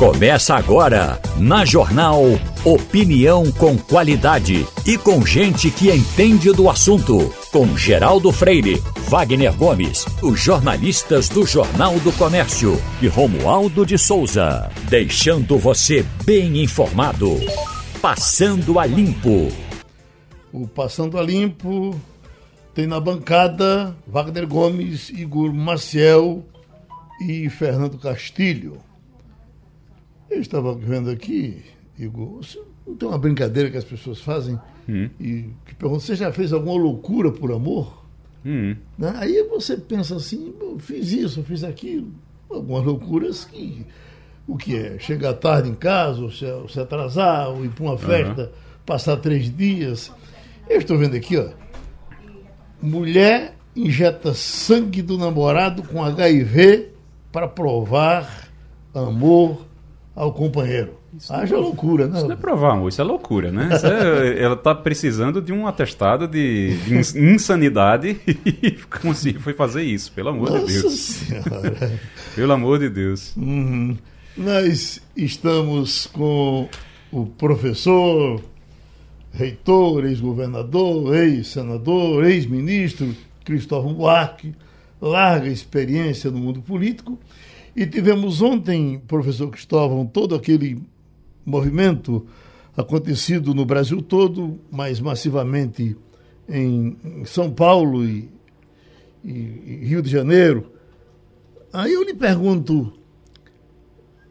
Começa agora, na Jornal Opinião com qualidade e com gente que entende do assunto. Com Geraldo Freire, Wagner Gomes, os jornalistas do Jornal do Comércio e Romualdo de Souza. Deixando você bem informado. Passando a Limpo. O Passando a Limpo tem na bancada Wagner Gomes, Igor Maciel e Fernando Castilho. Eu estava vendo aqui, Igor, não tem uma brincadeira que as pessoas fazem hum. e que perguntam, você já fez alguma loucura por amor? Hum. Né? Aí você pensa assim, fiz isso, fiz aquilo. Algumas loucuras que. O que é? Chegar tarde em casa, ou se, ou se atrasar, ou ir para uma festa, uhum. passar três dias. Eu estou vendo aqui, ó. Mulher injeta sangue do namorado com HIV para provar amor ao companheiro. Isso Haja não, loucura, né? Isso não é provar amor, isso é loucura, né? É, ela está precisando de um atestado de, de insanidade e se foi fazer isso, pelo amor Nossa de Deus. Senhora. pelo amor de Deus. Uhum. Nós estamos com o professor, reitor, ex-governador, ex-senador, ex-ministro Cristóvão Buarque, larga experiência no mundo político e tivemos ontem, professor Cristóvão, todo aquele movimento acontecido no Brasil todo, mais massivamente em, São Paulo e, e, e Rio de Janeiro. Aí eu lhe pergunto,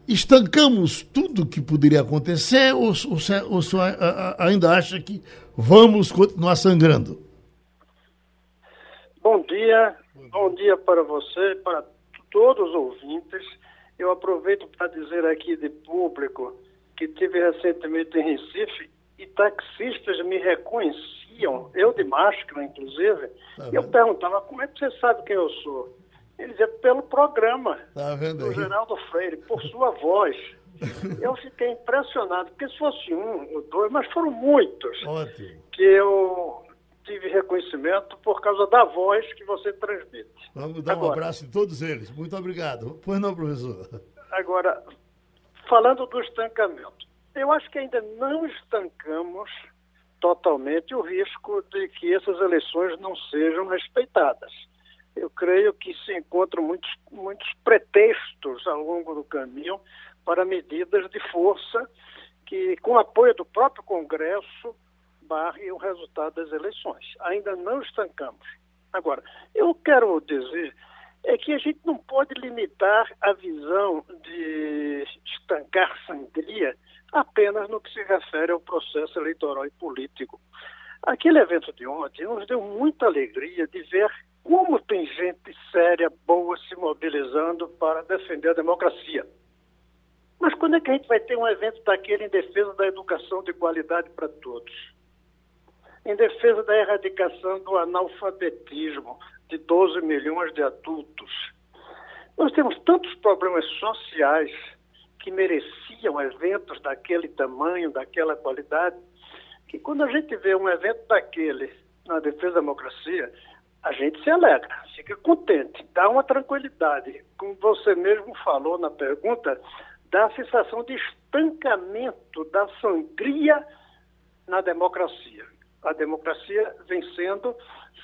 estancamos tudo que poderia acontecer ou, ou, ou, ou ainda acha que vamos continuar sangrando? Bom dia, bom dia para você, para todos os ouvintes. Eu aproveito para dizer aqui de público que tive recentemente em Recife e taxistas me reconheciam, eu de máscara, inclusive, tá e eu perguntava, como é que você sabe quem eu sou? Ele dizia, pelo programa tá do Geraldo Freire, por sua voz. Eu fiquei impressionado, porque se fosse um ou dois, mas foram muitos, Ótimo. que eu tive reconhecimento por causa da voz que você transmite. Vamos dar agora, um abraço em todos eles. Muito obrigado. Pois não, professor. Agora, falando do estancamento, eu acho que ainda não estancamos totalmente o risco de que essas eleições não sejam respeitadas. Eu creio que se encontram muitos, muitos pretextos ao longo do caminho para medidas de força que, com apoio do próprio Congresso, barre o resultado das eleições. Ainda não estancamos. Agora, eu quero dizer é que a gente não pode limitar a visão de estancar sangria apenas no que se refere ao processo eleitoral e político. Aquele evento de ontem nos deu muita alegria de ver como tem gente séria, boa, se mobilizando para defender a democracia. Mas quando é que a gente vai ter um evento daquele em defesa da educação de qualidade para todos? Em defesa da erradicação do analfabetismo de 12 milhões de adultos. Nós temos tantos problemas sociais que mereciam eventos daquele tamanho, daquela qualidade, que quando a gente vê um evento daquele na defesa da democracia, a gente se alegra, fica contente, dá uma tranquilidade. Como você mesmo falou na pergunta, dá a sensação de estancamento da sangria na democracia a democracia vem sendo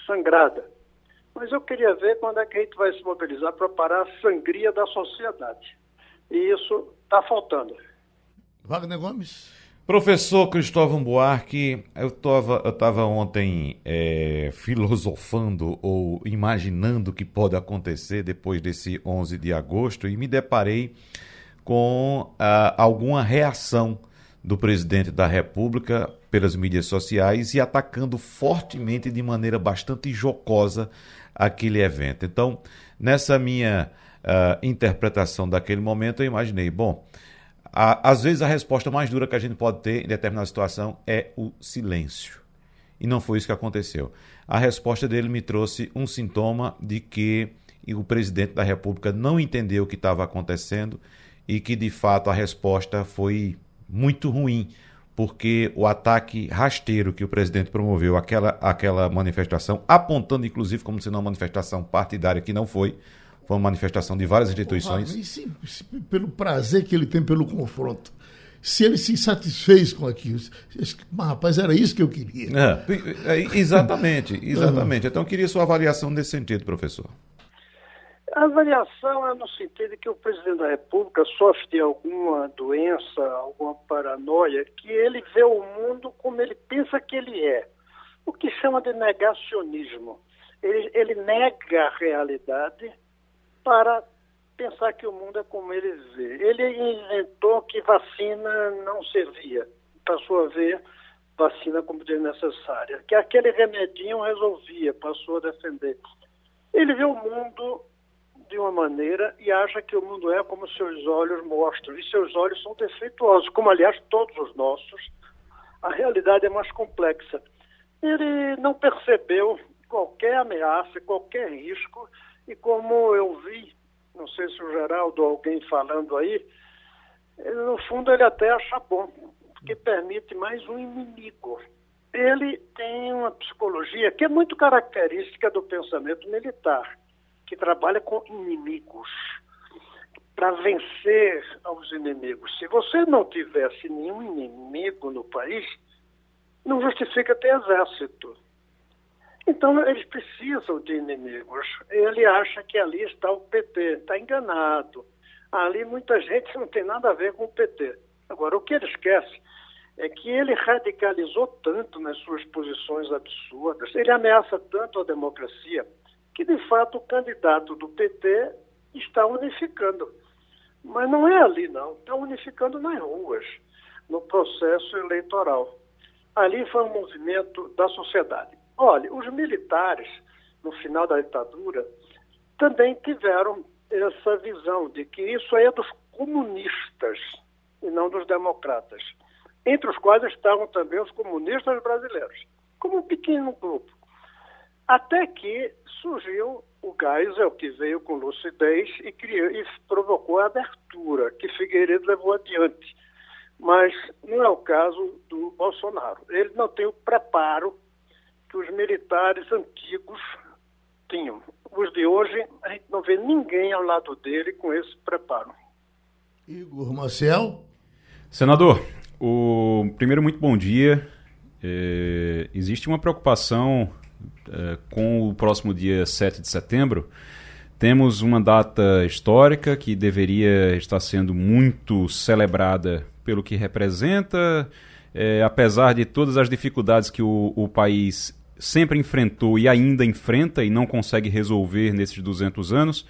sangrada. Mas eu queria ver quando é que a gente vai se mobilizar para parar a sangria da sociedade. E isso está faltando. Wagner Gomes. Professor Cristóvão Buarque, eu estava eu tava ontem é, filosofando ou imaginando o que pode acontecer depois desse 11 de agosto e me deparei com ah, alguma reação do presidente da República pelas mídias sociais e atacando fortemente de maneira bastante jocosa aquele evento. Então, nessa minha uh, interpretação daquele momento, eu imaginei, bom, a, às vezes a resposta mais dura que a gente pode ter em determinada situação é o silêncio. E não foi isso que aconteceu. A resposta dele me trouxe um sintoma de que o presidente da República não entendeu o que estava acontecendo e que, de fato, a resposta foi muito ruim, porque o ataque rasteiro que o presidente promoveu àquela, àquela manifestação, apontando inclusive como se não uma manifestação partidária, que não foi, Foi uma manifestação de várias instituições. Porra, se, se, pelo prazer que ele tem pelo confronto. Se ele se satisfez com aquilo. Mas, rapaz, era isso que eu queria. É, é exatamente, exatamente. Então, eu queria sua avaliação nesse sentido, professor. A avaliação é no sentido de que o presidente da República sofre de alguma doença, alguma paranoia, que ele vê o mundo como ele pensa que ele é. O que chama de negacionismo. Ele, ele nega a realidade para pensar que o mundo é como ele vê. Ele inventou que vacina não servia, passou a ver vacina como desnecessária, que aquele remedinho resolvia, passou a defender. Ele vê o mundo de uma maneira e acha que o mundo é como seus olhos mostram. E seus olhos são defeituosos, como aliás todos os nossos. A realidade é mais complexa. Ele não percebeu qualquer ameaça, qualquer risco, e como eu vi, não sei se o Geraldo ou alguém falando aí, no fundo ele até acha bom, porque permite mais um inimigo. Ele tem uma psicologia que é muito característica do pensamento militar que trabalha com inimigos para vencer aos inimigos. Se você não tivesse nenhum inimigo no país, não justifica ter exército. Então, eles precisam de inimigos. Ele acha que ali está o PT, está enganado. Ali muita gente não tem nada a ver com o PT. Agora, o que ele esquece é que ele radicalizou tanto nas suas posições absurdas, ele ameaça tanto a democracia, que de fato o candidato do PT está unificando. Mas não é ali, não. Está unificando nas ruas, no processo eleitoral. Ali foi um movimento da sociedade. Olha, os militares, no final da ditadura, também tiveram essa visão de que isso é dos comunistas e não dos democratas, entre os quais estavam também os comunistas brasileiros, como um pequeno grupo. Até que surgiu o Geisel, que veio com lucidez e, criou, e provocou a abertura, que Figueiredo levou adiante. Mas não é o caso do Bolsonaro. Ele não tem o preparo que os militares antigos tinham. Os de hoje, a gente não vê ninguém ao lado dele com esse preparo. Igor Marcel. Senador, o primeiro muito bom dia. É, existe uma preocupação é, com o próximo dia 7 de setembro, temos uma data histórica que deveria estar sendo muito celebrada pelo que representa, é, apesar de todas as dificuldades que o, o país sempre enfrentou e ainda enfrenta e não consegue resolver nesses 200 anos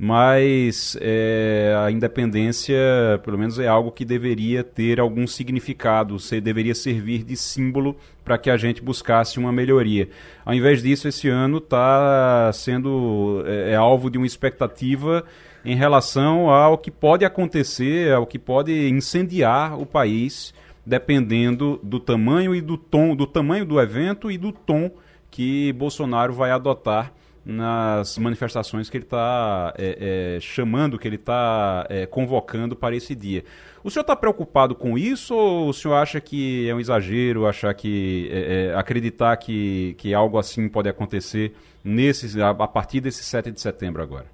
mas é, a independência, pelo menos, é algo que deveria ter algum significado, se, deveria servir de símbolo para que a gente buscasse uma melhoria. Ao invés disso, esse ano está sendo é, é, alvo de uma expectativa em relação ao que pode acontecer, ao que pode incendiar o país, dependendo do tamanho e do tom, do tamanho do evento e do tom que Bolsonaro vai adotar nas manifestações que ele está é, é, chamando, que ele está é, convocando para esse dia. O senhor está preocupado com isso ou o senhor acha que é um exagero, achar que é, é, acreditar que, que algo assim pode acontecer nesse, a, a partir desse 7 de setembro agora?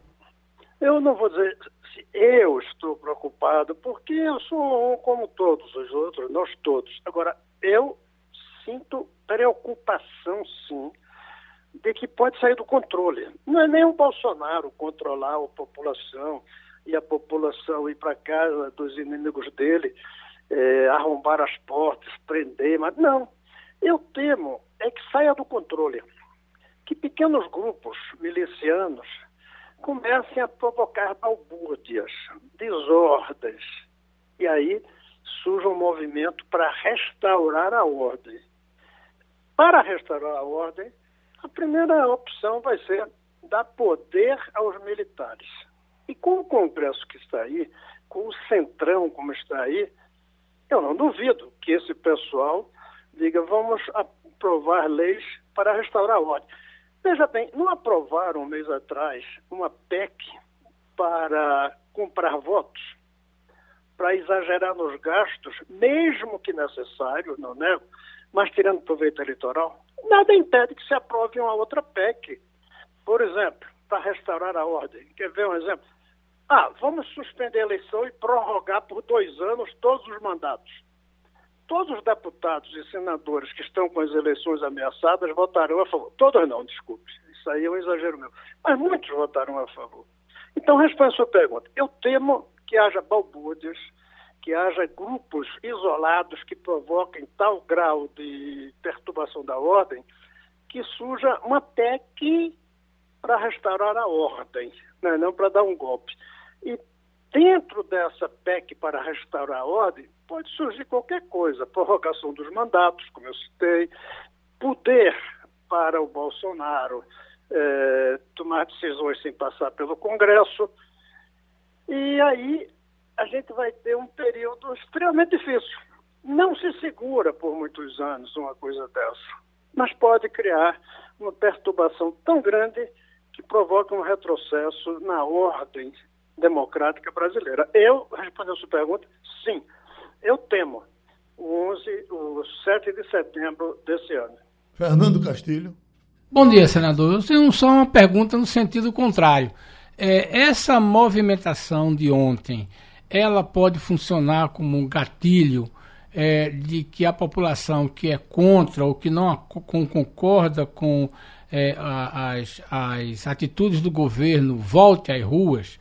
Eu não vou dizer se eu estou preocupado, porque eu sou como todos os outros, nós todos. Agora, eu sinto preocupação, sim, de que pode sair do controle. Não é nem o Bolsonaro controlar a população e a população ir para casa dos inimigos dele, é, arrombar as portas, prender, mas não. Eu temo é que saia do controle, que pequenos grupos milicianos comecem a provocar balbúrdias, desordens, e aí surge um movimento para restaurar a ordem. Para restaurar a ordem, a primeira opção vai ser dar poder aos militares. E com o Congresso que está aí, com o Centrão como está aí, eu não duvido que esse pessoal diga vamos aprovar leis para restaurar a ordem. Veja bem, não aprovaram um mês atrás uma PEC para comprar votos, para exagerar nos gastos, mesmo que necessário, não nego, mas tirando proveito eleitoral? nada impede que se aprove uma outra PEC. Por exemplo, para restaurar a ordem. Quer ver um exemplo? Ah, vamos suspender a eleição e prorrogar por dois anos todos os mandatos. Todos os deputados e senadores que estão com as eleições ameaçadas votarão a favor. Todos não, desculpe. Isso aí é um exagero meu. Mas muitos votarão a favor. Então, responda a sua pergunta. Eu temo que haja balbúrdias, que haja grupos isolados que provoquem tal grau de perturbação da ordem que surja uma PEC para restaurar a ordem, né? não para dar um golpe. E dentro dessa PEC para restaurar a ordem, pode surgir qualquer coisa, prorrogação dos mandatos, como eu citei, poder para o Bolsonaro é, tomar decisões sem passar pelo Congresso. E aí a gente vai ter um período extremamente difícil. Não se segura por muitos anos uma coisa dessa, mas pode criar uma perturbação tão grande que provoca um retrocesso na ordem democrática brasileira. Eu, respondendo a sua pergunta, sim, eu temo o 11, o 7 de setembro desse ano. Fernando Castilho. Bom dia, senador. Eu tenho só uma pergunta no sentido contrário. É, essa movimentação de ontem, ela pode funcionar como um gatilho é, de que a população que é contra ou que não com, concorda com é, as, as atitudes do governo volte às ruas?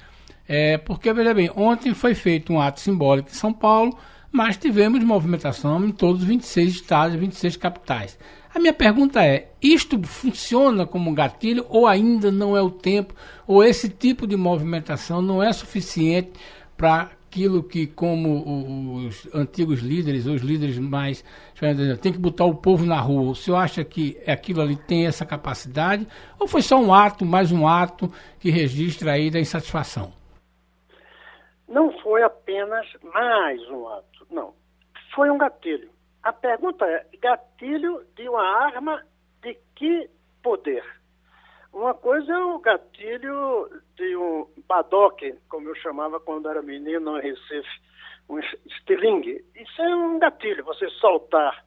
É, porque, veja bem, ontem foi feito um ato simbólico em São Paulo, mas tivemos movimentação em todos os 26 estados e 26 capitais. A minha pergunta é: isto funciona como gatilho ou ainda não é o tempo, ou esse tipo de movimentação não é suficiente para aquilo que, como os antigos líderes, os líderes mais. tem que botar o povo na rua. O senhor acha que aquilo ali tem essa capacidade? Ou foi só um ato, mais um ato, que registra aí da insatisfação? Não foi apenas mais um ato, não. Foi um gatilho. A pergunta é: gatilho de uma arma de que poder? Uma coisa é o gatilho de um badoque, como eu chamava quando era menino em Recife, um estilingue. Isso é um gatilho, você soltar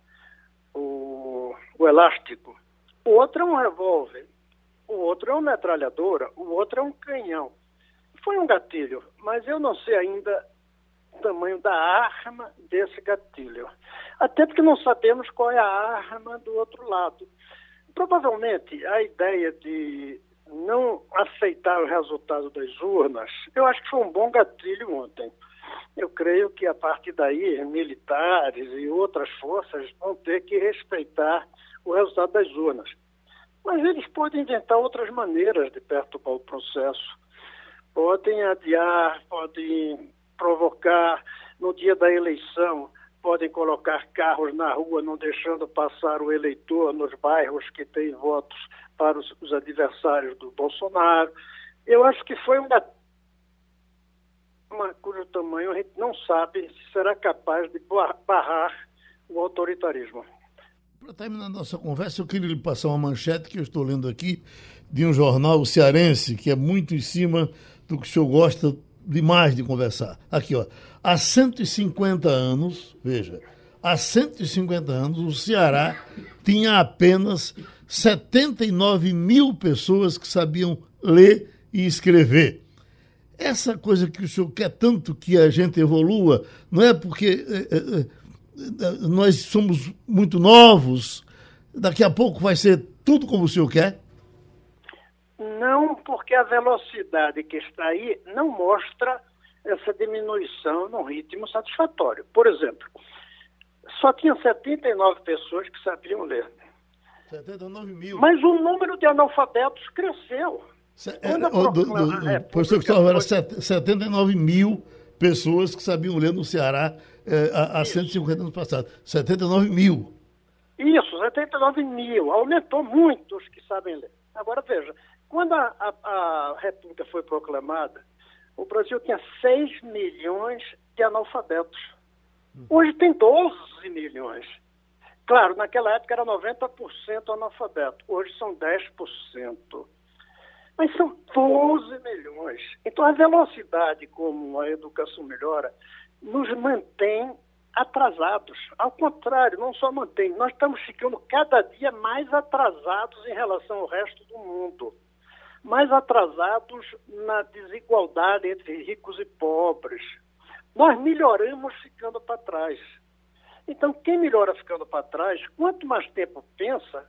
o, o elástico. O outro é um revólver, o outro é uma metralhadora, o outro é um canhão. Foi um gatilho, mas eu não sei ainda o tamanho da arma desse gatilho. Até porque não sabemos qual é a arma do outro lado. Provavelmente a ideia de não aceitar o resultado das urnas, eu acho que foi um bom gatilho ontem. Eu creio que a partir daí, militares e outras forças vão ter que respeitar o resultado das urnas. Mas eles podem inventar outras maneiras de perturbar o processo. Podem adiar, podem provocar no dia da eleição podem colocar carros na rua, não deixando passar o eleitor nos bairros que têm votos para os, os adversários do Bolsonaro. Eu acho que foi uma, uma cujo tamanho a gente não sabe se será capaz de barrar o autoritarismo. Para terminar nossa conversa, eu queria lhe passar uma manchete que eu estou lendo aqui de um jornal cearense que é muito em cima do que o senhor gosta demais de conversar. Aqui, ó. Há 150 anos, veja, há 150 anos, o Ceará tinha apenas 79 mil pessoas que sabiam ler e escrever. Essa coisa que o senhor quer tanto que a gente evolua, não é porque é, é, nós somos muito novos, daqui a pouco vai ser tudo como o senhor quer? Não, porque a velocidade que está aí não mostra essa diminuição num ritmo satisfatório. Por exemplo, só tinha 79 pessoas que sabiam ler. 79 mil. Mas o número de analfabetos cresceu. Se, é, do, do, do, professor Gustavo, era 79 mil pessoas que sabiam ler no Ceará é, há, há 150 anos passados. 79 mil. Isso, 79 mil. Aumentou muito os que sabem ler. Agora veja, quando a, a, a República foi proclamada, o Brasil tinha 6 milhões de analfabetos. Hoje tem 12 milhões. Claro, naquela época era 90% analfabeto, hoje são 10%. Mas são 12 milhões. Então a velocidade como a educação melhora nos mantém atrasados. Ao contrário, não só mantém, nós estamos ficando cada dia mais atrasados em relação ao resto do mundo. Mais atrasados na desigualdade entre ricos e pobres. Nós melhoramos ficando para trás. Então, quem melhora ficando para trás, quanto mais tempo pensa,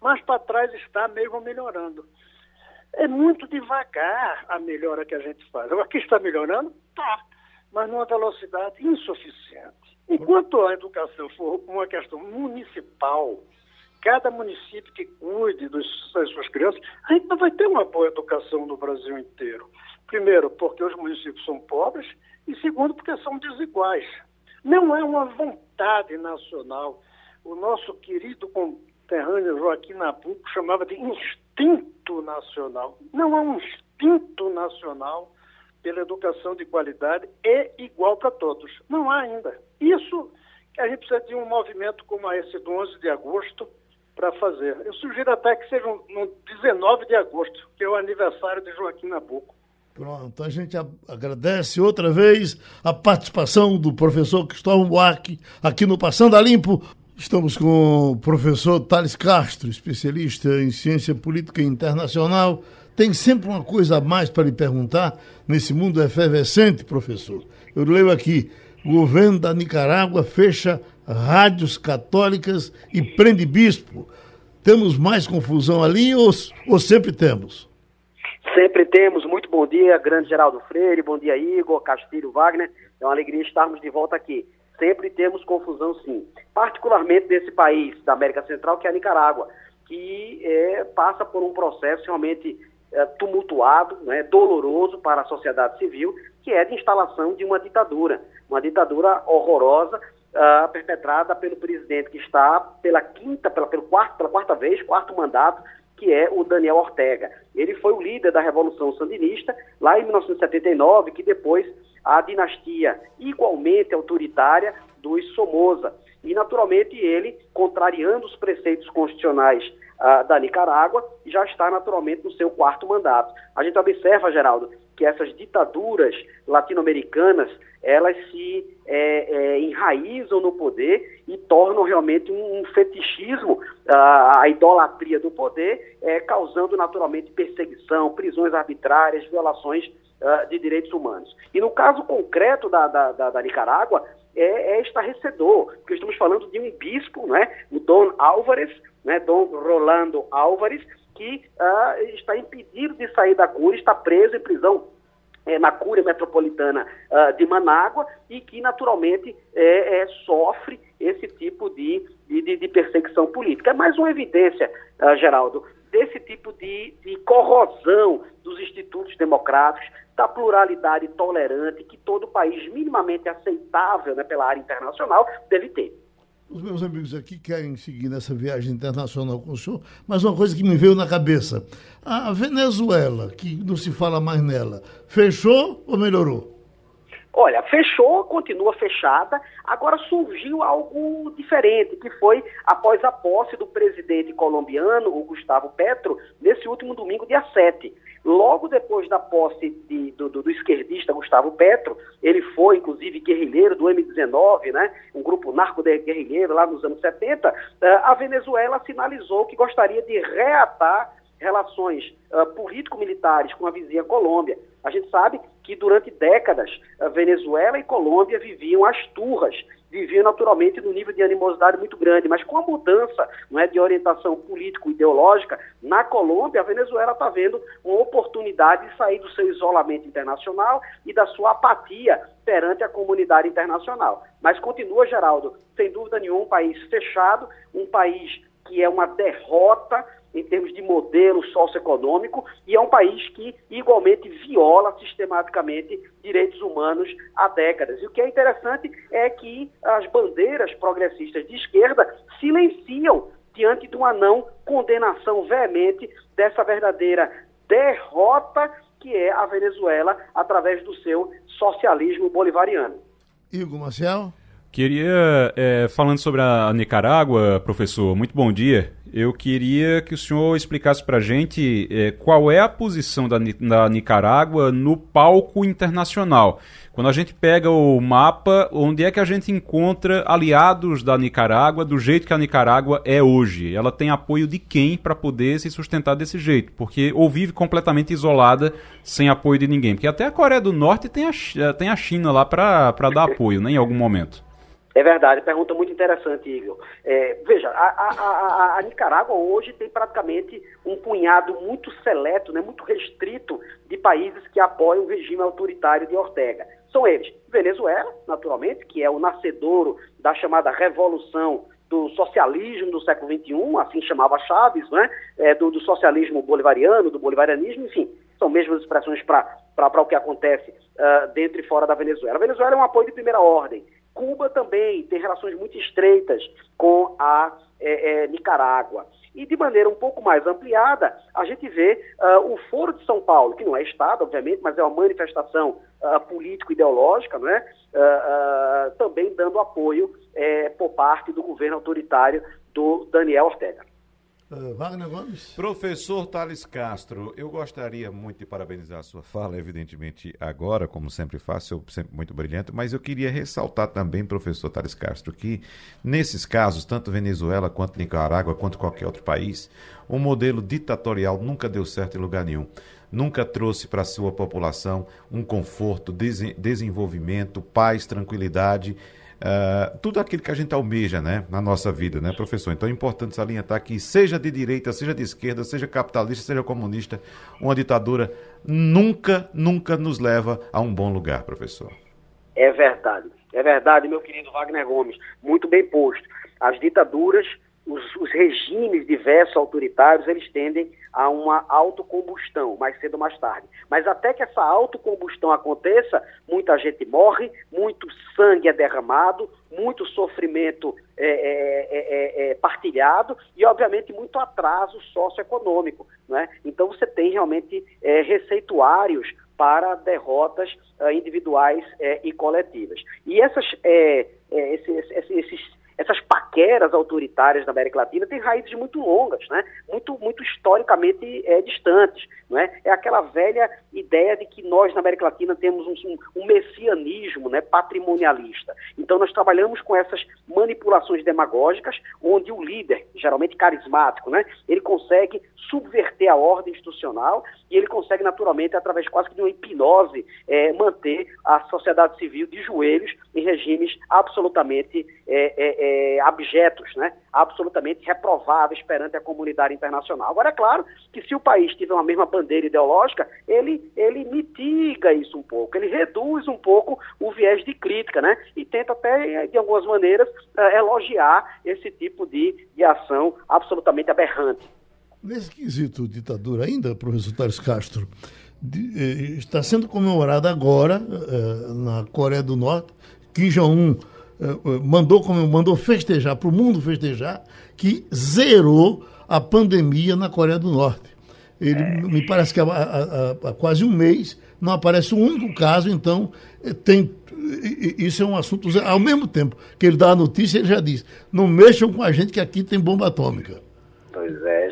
mais para trás está mesmo melhorando. É muito devagar a melhora que a gente faz. Aqui está melhorando? Tá, mas numa velocidade insuficiente. Enquanto a educação for uma questão municipal, cada município que cuide dos, das suas crianças, a gente não vai ter uma boa educação no Brasil inteiro. Primeiro, porque os municípios são pobres, e segundo, porque são desiguais. Não é uma vontade nacional. O nosso querido conterrâneo Joaquim Nabuco chamava de instinto nacional. Não é um instinto nacional pela educação de qualidade é igual para todos. Não há ainda. Isso a gente precisa de um movimento como esse do 11 de agosto, para fazer. Eu sugiro até que seja no 19 de agosto, que é o aniversário de Joaquim Nabuco. Pronto, a gente agradece outra vez a participação do professor Cristóvão Buarque aqui no Passando a Limpo. Estamos com o professor Thales Castro, especialista em ciência política internacional. Tem sempre uma coisa a mais para lhe perguntar nesse mundo efervescente, professor. Eu leio aqui: o governo da Nicarágua fecha rádios católicas e prende bispo. Temos mais confusão ali ou, ou sempre temos? Sempre temos. Muito bom dia, grande Geraldo Freire, bom dia, Igor, Castilho, Wagner. É uma alegria estarmos de volta aqui. Sempre temos confusão, sim. Particularmente nesse país da América Central, que é a Nicarágua, que é, passa por um processo realmente é, tumultuado, né, doloroso para a sociedade civil, que é de instalação de uma ditadura. Uma ditadura horrorosa, uh, perpetrada pelo presidente que está pela quinta, pela, pelo quarto, pela quarta vez, quarto mandato, que é o Daniel Ortega. Ele foi o líder da Revolução Sandinista lá em 1979, que depois a dinastia igualmente autoritária dos Somoza. E, naturalmente, ele, contrariando os preceitos constitucionais uh, da Nicarágua, já está naturalmente no seu quarto mandato. A gente observa, Geraldo, que essas ditaduras latino-americanas elas se é, é, enraizam no poder e tornam realmente um, um fetichismo, a, a, idolatria do poder, é, causando naturalmente perseguição, prisões arbitrárias, violações uh, de direitos humanos. E no caso concreto da, da, da, da Nicarágua, é, é, estarrecedor, porque estamos falando de um bispo, né, o Dom Álvares, né, Dom Rolando Álvares, que uh, está impedido de sair da cura, está preso em prisão é, na Cúria Metropolitana uh, de Manágua e que, naturalmente, é, é, sofre esse tipo de, de, de, perseguição política. É mais uma evidência, uh, Geraldo, desse tipo de, de corrosão dos institutos democráticos, da pluralidade tolerante que todo país minimamente aceitável né, pela área internacional deve ter. Os meus amigos aqui querem seguir nessa viagem internacional com o senhor, mas uma coisa que me veio na cabeça: a Venezuela, que não se fala mais nela, fechou ou melhorou? Olha, fechou, continua fechada. Agora surgiu algo diferente, que foi após a posse do presidente colombiano, o Gustavo Petro, nesse último domingo, dia 7. Logo depois da posse de, do, do, do, esquerdista Gustavo Petro, ele foi, inclusive, guerrilheiro do M19, né, um grupo narco-guerrilheiro lá nos anos 70, eh, a Venezuela sinalizou que gostaria de reatar relações uh, político-militares com a vizinha Colômbia. A gente sabe que durante décadas a Venezuela e Colômbia viviam as turras, viviam naturalmente num nível de animosidade muito grande, mas com a mudança não é, de orientação político-ideológica, na Colômbia a Venezuela está vendo uma oportunidade de sair do seu isolamento internacional e da sua apatia perante a comunidade internacional. Mas continua, Geraldo, sem dúvida nenhuma, um país fechado, um país que é uma derrota em termos de modelo socioeconômico e é um país que igualmente viola sistematicamente direitos humanos há décadas. E o que é interessante é que as bandeiras progressistas de esquerda silenciam diante de uma não condenação veemente dessa verdadeira derrota que é a Venezuela através do seu socialismo bolivariano. Igor Marcel? Queria, é, falando sobre a Nicarágua, professor, muito bom dia. Eu queria que o senhor explicasse para a gente é, qual é a posição da, da Nicarágua no palco internacional. Quando a gente pega o mapa, onde é que a gente encontra aliados da Nicarágua do jeito que a Nicarágua é hoje? Ela tem apoio de quem para poder se sustentar desse jeito? Porque ou vive completamente isolada, sem apoio de ninguém? Porque até a Coreia do Norte tem a, tem a China lá para dar apoio, né, em algum momento. É verdade, pergunta muito interessante, Igor. É, veja, a, a, a, a, Nicarágua hoje tem praticamente um punhado muito seleto, né, muito restrito de países que apoiam o regime autoritário de Ortega. São eles Venezuela, naturalmente, que é o nascedouro da chamada revolução do socialismo do século XXI, assim chamava Chaves, né, é, do, do, socialismo bolivariano, do bolivarianismo, enfim, são mesmas expressões para o que acontece uh, dentro e fora da Venezuela. A Venezuela é um apoio de primeira ordem Cuba também tem relações muito estreitas com a é, é, Nicarágua. E de maneira um pouco mais ampliada, a gente vê uh, o Foro de São Paulo, que não é Estado, obviamente, mas é uma manifestação uh, político-ideológica, né? Uh, também dando apoio eh, por parte do governo autoritário do Daniel Ortega. Uh, Wagner Gomes. Professor Thales Castro, eu gostaria muito de parabenizar a sua fala, evidentemente agora, como sempre faço, sempre muito brilhante, mas eu queria ressaltar também, professor Thales Castro, que nesses casos, tanto Venezuela quanto Nicarágua, quanto qualquer outro país, o modelo ditatorial nunca deu certo em lugar nenhum nunca trouxe para a sua população um conforto, desenvolvimento, paz, tranquilidade uh, tudo aquilo que a gente almeja né, na nossa vida, né, professor? Então é importante salientar que, seja de direita, seja de esquerda, seja capitalista, seja comunista, uma ditadura nunca, nunca nos leva a um bom lugar, professor. É verdade, é verdade, meu querido Wagner Gomes, muito bem posto. As ditaduras os, os, regimes diversos autoritários eles tendem a uma autocombustão, mais cedo ou mais tarde. Mas até que essa autocombustão aconteça, muita gente morre, muito sangue é derramado, muito sofrimento é, é, é, é, é partilhado e, obviamente, muito atraso socioeconômico. Né? Então, você tem realmente é, receituários para derrotas uh, individuais e coletivas. E essas, uh, esses, esses, essas paqueras autoritárias da América Latina têm raízes muito longas, né? muito, muito historicamente é, distantes. Não é? é aquela velha ideia de que nós na América Latina temos um, um messianismo né, patrimonialista. Então nós trabalhamos com essas manipulações demagógicas, onde o líder, geralmente carismático, né, ele consegue subverter a ordem institucional e ele consegue naturalmente, através quase que de uma hipnose, é, manter a sociedade civil de joelhos em regimes absolutamente é, é, é é, abjetos, né? absolutamente reprováveis perante a comunidade internacional. Agora, é claro que se o país tiver uma mesma bandeira ideológica, ele, ele mitiga isso um pouco, ele reduz um pouco o viés de crítica, né? E tenta até, de algumas maneiras, uh, elogiar esse tipo de, de ação absolutamente aberrante. Nesse quesito ditadura ainda, professor Tales Castro, de, eh, está sendo comemorada agora, eh, na Coreia do Norte, Kim Jong-un eh, eh, mandou, mandou festejar, para o mundo festejar, que zerou a pandemia na Coreia do Norte. Ele, é. me parece que há, há, há, quase um mês não aparece um único caso, então eh, tem isso é um assunto. Ao mesmo tempo que ele dá a notícia, ele já diz: não mexam com a gente que aqui tem bomba atômica.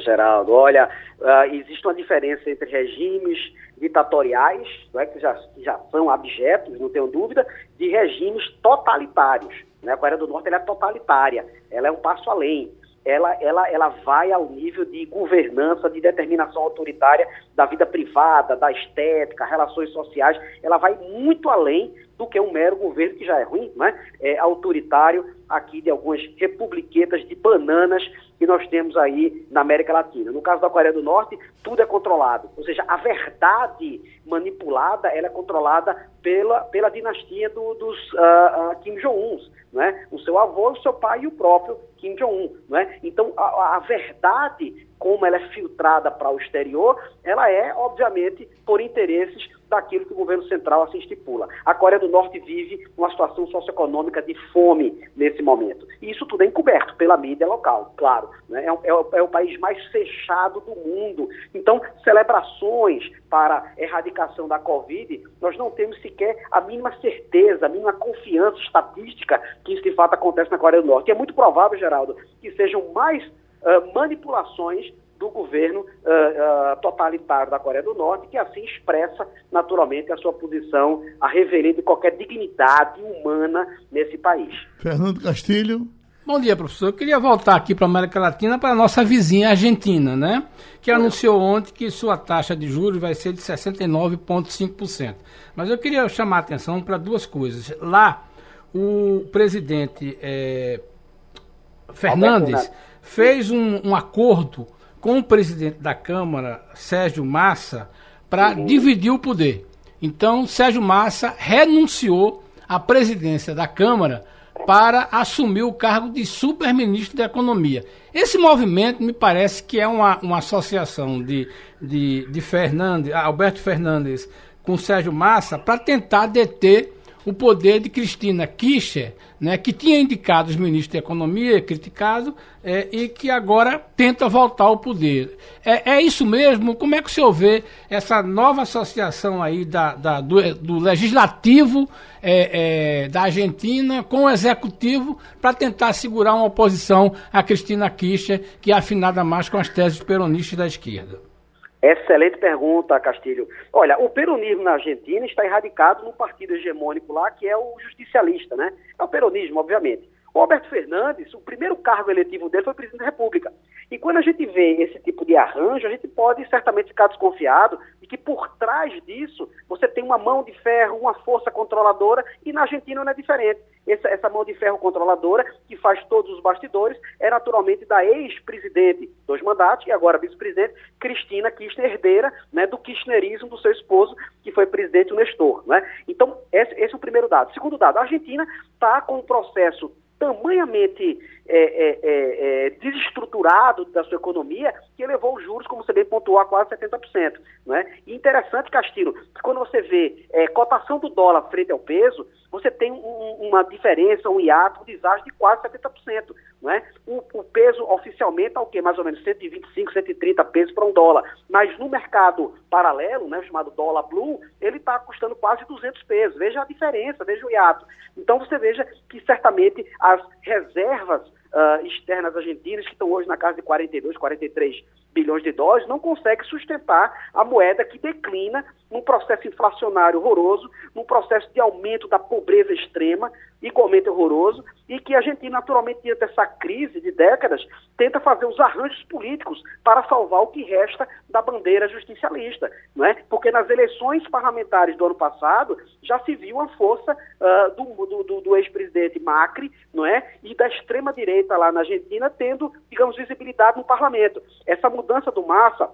Geraldo. Olha, uh, existe uma diferença entre regimes ditatoriais, é, que, já, que já são abjetos, não tenho dúvida, de regimes totalitários. Né? A Coreia do Norte é totalitária, ela é um passo além. Ela, ela, ela vai ao nível de governança, de determinação autoritária da vida privada, da estética, relações sociais. Ela vai muito além do que um mero governo que já é ruim, né? é autoritário aqui de algumas republiquetas de bananas que nós temos aí na América Latina. No caso da Coreia do Norte, tudo é controlado, ou seja, a verdade manipulada ela é controlada pela, pela dinastia do, dos uh, uh, Kim Jong-uns, né? o seu avô, o seu pai e o próprio Kim Jong-un. Né? Então, a, a verdade como ela é filtrada para o exterior, ela é, obviamente, por interesses daquilo que o governo central assim estipula. A Coreia do Norte vive uma situação socioeconômica de fome nesse momento. E isso tudo é encoberto pela mídia local, claro. Né? É, é, é, o país mais fechado do mundo. Então, celebrações para erradicação da Covid, nós não temos sequer a mínima certeza, a mínima confiança estatística que isso de fato acontece na Coreia do Norte. E é muito provável, Geraldo, que sejam mais uh, manipulações do governo uh, uh, totalitário da Coreia do Norte, que assim expressa naturalmente a sua posição a reverir de qualquer dignidade humana nesse país. Fernando Castilho. Bom dia, professor. Eu queria voltar aqui para a América Latina, para a nossa vizinha Argentina, né? Que anunciou ontem que sua taxa de juros vai ser de 69,5%. Mas eu queria chamar a atenção para duas coisas. Lá, o presidente é, Fernandes fez um, um acordo com o presidente da Câmara, Sérgio Massa, para uhum. dividir o poder. Então, Sérgio Massa renunciou à presidência da Câmara para assumir o cargo de superministro da Economia. Esse movimento me parece que é uma, uma associação de, de, de Fernandes, Alberto Fernandes com Sérgio Massa para tentar deter o poder de Cristina Kirchner, né, que tinha indicado os ministros da Economia, criticado, é, e que agora tenta voltar ao poder. É, é, isso mesmo? Como é que o senhor vê essa nova associação aí da, da do, do, Legislativo é, é da Argentina com o Executivo para tentar segurar uma oposição a Cristina Kirchner, que é afinada mais com as teses peronistas da esquerda? Excelente pergunta, Castilho. Olha, o peronismo na Argentina está erradicado num partido hegemônico lá, que é o justicialista, né? É o peronismo, obviamente. O Alberto Fernandes, o primeiro cargo eletivo dele foi presidente da República. E quando a gente vê esse tipo de arranjo, a gente pode certamente ficar desconfiado de que por trás disso você tem uma mão de ferro, uma força controladora, e na Argentina não é diferente. Essa, essa mão de ferro controladora, que faz todos os bastidores, é naturalmente da ex-presidente dos mandatos, e agora vice-presidente, Cristina Kirchner, herdeira né, do kirchnerismo do seu esposo, que foi presidente o Nestor. Né? Então, esse, esse é o primeiro dado. Segundo dado, a Argentina está com um processo tamanhamente é, é, é, é, desestruturado da sua economia que elevou os juros, como você bem pontuou, a quase 70%. Né? E interessante, Castilho, que quando você vê é, cotação do dólar frente ao peso, você tem um, uma diferença, um hiato, um desastre de quase 70%. Não é? o, o peso oficialmente está o quê? Mais ou menos 125, 130 pesos para um dólar. Mas no mercado paralelo, né, chamado dólar blue, ele está custando quase 200 pesos. Veja a diferença, veja o hiato. Então você veja que certamente as reservas uh, externas argentinas, que estão hoje na casa de 42, 43 bilhões de dólares, não consegue sustentar a moeda que declina num processo inflacionário horroroso, num processo de aumento da pobreza extrema, igualmente horroroso, e que a Argentina, naturalmente, diante dessa crise de décadas, tenta fazer os arranjos políticos para salvar o que resta da bandeira justicialista, não é? Porque nas eleições parlamentares do ano passado já se viu a força uh, do, do, do ex-presidente Macri, não é? E da extrema-direita lá na Argentina tendo, digamos, visibilidade no parlamento. Essa mudança do Massa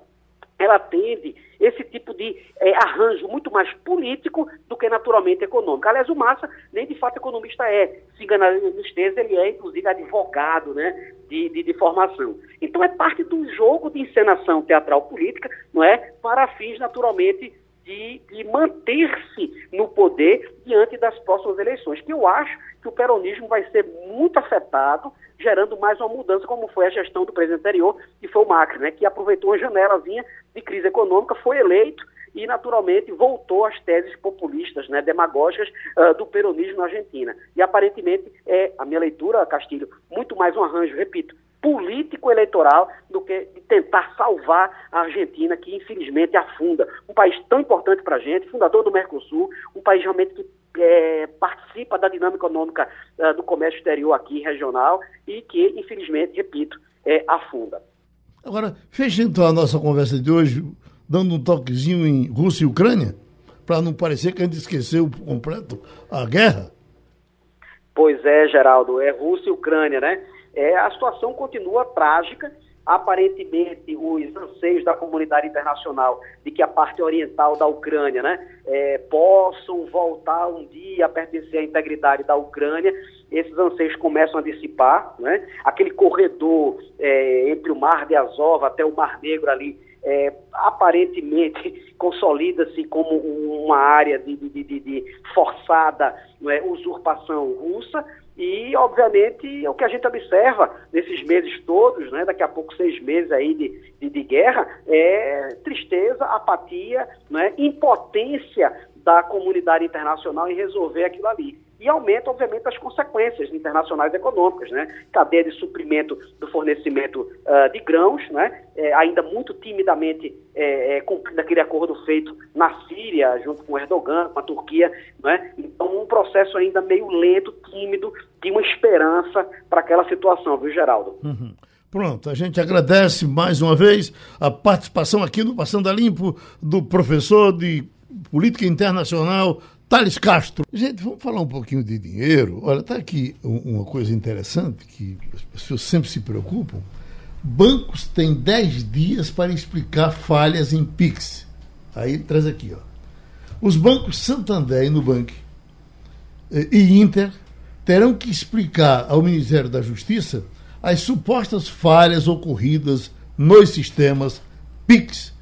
ela tende esse tipo de é, arranjo muito mais político do que naturalmente econômico. Aliás, o Massa nem de fato economista é. Se enganar textos, ele é inclusive advogado né, de, de, de, formação. Então é parte do jogo de encenação teatral política, não é? Para fins naturalmente de, de manter-se no poder diante das próximas eleições. Que eu acho que o peronismo vai ser muito afetado gerando mais uma mudança, como foi a gestão do presidente anterior, que foi o Macri, né, que aproveitou uma janelazinha de crise econômica, foi eleito e, naturalmente, voltou às teses populistas, né, demagógicas uh, do peronismo na Argentina. E, aparentemente, é, a minha leitura, Castilho, muito mais um arranjo, repito, político-eleitoral do que de tentar salvar a Argentina, que infelizmente afunda. Um país tão importante para a gente, fundador do Mercosul, um país realmente que é, participa da dinâmica econômica uh, do comércio exterior aqui regional e que, infelizmente, repito, é, afunda. Agora, fecha então a nossa conversa de hoje, dando um toquezinho em Rússia e Ucrânia, para não parecer que a gente esqueceu por completo a guerra. Pois é, Geraldo, é Rússia e Ucrânia, né? É, a situação continua trágica. Aparentemente os anseios da comunidade internacional de que a parte oriental da Ucrânia né, é, possam voltar um dia a pertencer à integridade da Ucrânia, esses anseios começam a dissipar, né? aquele corredor é, entre o Mar de Azov até o Mar Negro ali, é, aparentemente consolida-se como uma área de, de, de, de forçada é, usurpação russa, e, obviamente, o que a gente observa nesses meses todos, né, daqui a pouco seis meses aí de, de, de guerra, é tristeza, apatia, né, impotência da comunidade internacional em resolver aquilo ali e aumenta, obviamente, as consequências internacionais econômicas, né? Cadeia de suprimento do fornecimento uh, de grãos, né? É, ainda muito timidamente é, é, cumprindo aquele acordo feito na Síria, junto com Erdogan, com a Turquia, né? Então, um processo ainda meio lento, tímido, de uma esperança para aquela situação, viu, Geraldo? Uhum. Pronto, a gente agradece mais uma vez a participação aqui no Passando a Limpo do professor de Política Internacional, Thales Castro. Gente, vamos falar um pouquinho de dinheiro. Olha, está aqui uma coisa interessante que as pessoas sempre se preocupam. Bancos têm 10 dias para explicar falhas em PIX. Aí ele traz aqui, ó. Os bancos Santander e Nubank eh, e Inter terão que explicar ao Ministério da Justiça as supostas falhas ocorridas nos sistemas PIX,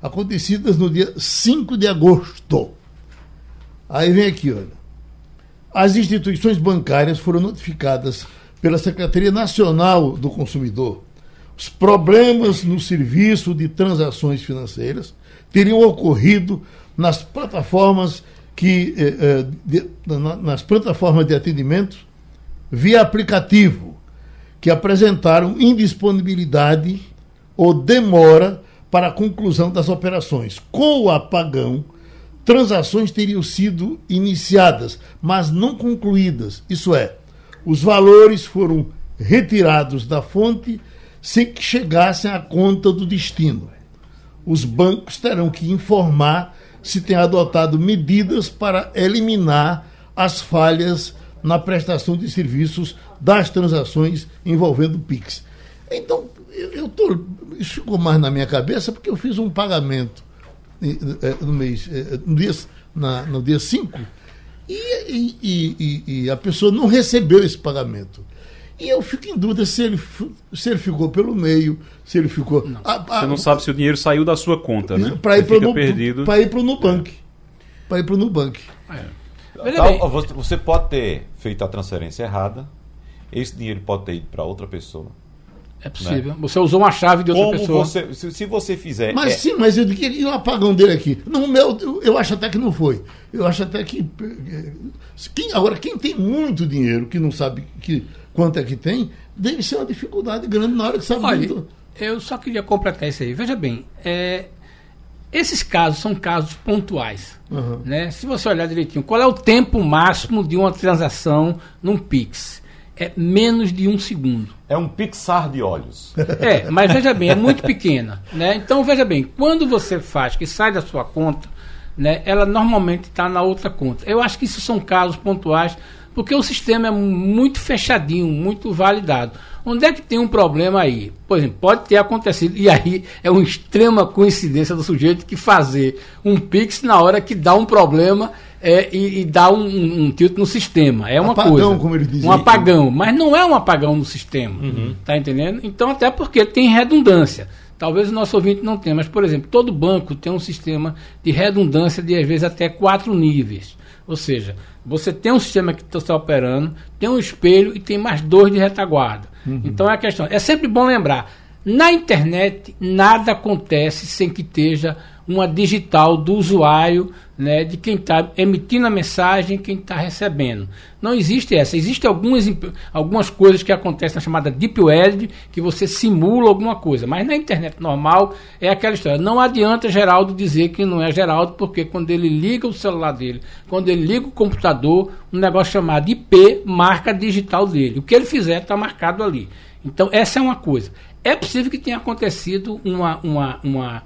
acontecidas no dia 5 de agosto. Aí vem aqui, olha. As instituições bancárias foram notificadas pela Secretaria Nacional do Consumidor. Os problemas no serviço de transações financeiras teriam ocorrido nas plataformas que eh, eh, de, nas plataformas de atendimento via aplicativo que apresentaram indisponibilidade ou demora para a conclusão das operações. Com o apagão, transações teriam sido iniciadas, mas não concluídas. Isso é, os valores foram retirados da fonte sem que chegassem à conta do destino. Os bancos terão que informar se têm adotado medidas para eliminar as falhas na prestação de serviços das transações envolvendo PIX. Então, eu, eu tô, isso ficou mais na minha cabeça porque eu fiz um pagamento no mês, é, no dia, na, no dia 5, e, e, e, e, a pessoa não recebeu esse pagamento. E eu fico em dúvida se ele, se ele ficou pelo meio, se ele ficou. Não. A, a, Você não sabe se o dinheiro saiu da sua conta, né? Para ir para o perdido. Para ir para o Nubank. É. Para ir para o Nubank. É. Então, você pode ter feito a transferência errada, esse dinheiro pode ter ido para outra pessoa é possível. Né? Você usou uma chave de outra Como pessoa. Você, se, se, você fizer. Mas é... sim, mas eu queria o apagão dele aqui. No meu, eu acho até que não foi. Eu acho até que. Quem, agora, quem tem muito dinheiro, que não sabe que, quanto é que tem, deve ser uma dificuldade grande na hora que sabe. Olha, muito... eu só queria completar isso aí. Veja bem, é, esses casos são casos pontuais. Uhum. Né? Se você olhar direitinho, qual é o tempo máximo de uma transação num Pix? É menos de um segundo. É um Pixar de olhos. É, mas veja bem, é muito pequena. Né? Então, veja bem, quando você faz que sai da sua conta, né, ela normalmente está na outra conta. Eu acho que isso são casos pontuais, porque o sistema é muito fechadinho, muito validado. Onde é que tem um problema aí? Por exemplo, pode ter acontecido, e aí é uma extrema coincidência do sujeito que fazer um Pix na hora que dá um problema é, e, e dá um, um, tilt no sistema. É uma apagão, coisa. como ele. Um apagão. Mas não é um apagão no sistema. Uhum. Tá entendendo? Então, até porque tem redundância. Talvez o nosso ouvinte não tenha, mas, por exemplo, todo banco tem um sistema de redundância de, às vezes, até quatro níveis. Ou seja, você tem um sistema que está operando, tem um espelho e tem mais dois de retaguarda. Uhum. Então, é a questão. É sempre bom lembrar: na internet, nada acontece sem que esteja uma digital do usuário, né, de quem está emitindo a mensagem, quem está recebendo. Não existe essa. Existem algumas, algumas coisas que acontecem na chamada Deep Web, que você simula alguma coisa. Mas na internet normal é aquela história. Não adianta Geraldo dizer que não é Geraldo, porque quando ele liga o celular dele, quando ele liga o computador, um negócio chamado IP marca digital dele. O que ele fizer está marcado ali. Então, essa é uma coisa. É possível que tenha acontecido uma, uma, uma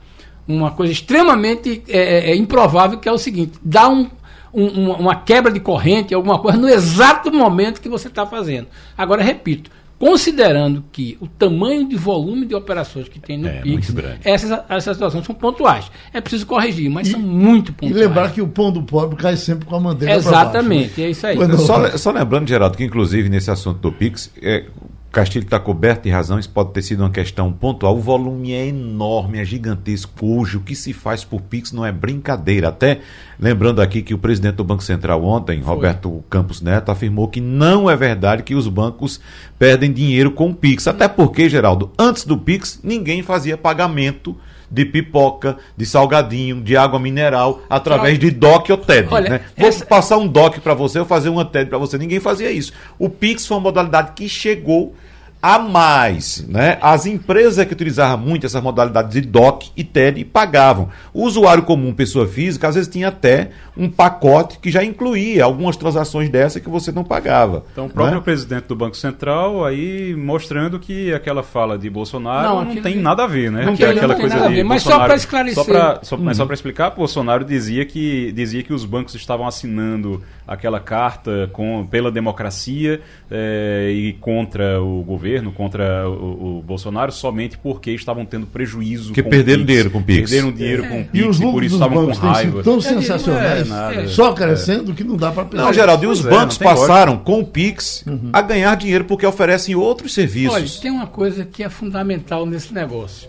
uma coisa extremamente é, é, é, improvável, que é o seguinte: dá um, um, uma quebra de corrente, alguma coisa, no exato momento que você está fazendo. Agora, repito, considerando que o tamanho de volume de operações que tem no é, PIX, essas, essas situações são pontuais. É preciso corrigir, mas e, são muito pontuais. E lembrar que o pão do pobre cai sempre com a bandeira Exatamente, baixo, né? é isso aí. Só, só, lembrando, Geraldo, que inclusive nesse assunto do PIX, é, Castilho está coberto de razão, isso pode ter sido uma questão pontual. O volume é enorme, é gigantesco. Hoje, o que se faz por Pix não é brincadeira. Até lembrando aqui que o presidente do Banco Central ontem, Foi. Roberto Campos Neto, afirmou que não é verdade que os bancos perdem dinheiro com o Pix. Até porque, Geraldo, antes do Pix, ninguém fazia pagamento de pipoca, de salgadinho, de água mineral, através de DOC ou TED. Olha, né? Vou essa- passar um DOC para você, ou fazer uma TED para você. Ninguém fazia isso. O Pix foi uma modalidade que chegou a mais, né? As empresas que utilizavam muito essas modalidades de DOC e TED pagavam. O usuário comum, pessoa física, às vezes tinha até um pacote que já incluía algumas transações dessa que você não pagava. Então, o próprio né? presidente do Banco Central aí mostrando que aquela fala de Bolsonaro Não, não, tem nada a ver, né? aquilo Que é não aquela tem coisa nada a de ver, mas só Bolsonaro- pra esclarecer. Só pra, só, Uhum. Mas só para explicar, Bolsonaro dizia que, dizia que os bancos estavam assinando aquela carta com, pela democracia eh, e contra o governo, contra o, o Bolsonaro, somente porque estavam tendo prejuízo Porque o perderam Pix. dinheiro com o Pix. Perderam dinheiro com o E Pix os e, por isso estavam com raiva. tão É, sensacionais, não é nada. só crescendo, que não dá para pensar. Não, Geraldo, e os é, bancos passaram com o Pix a ganhar dinheiro porque oferecem outros serviços. Olha, tem uma coisa que é fundamental nesse negócio.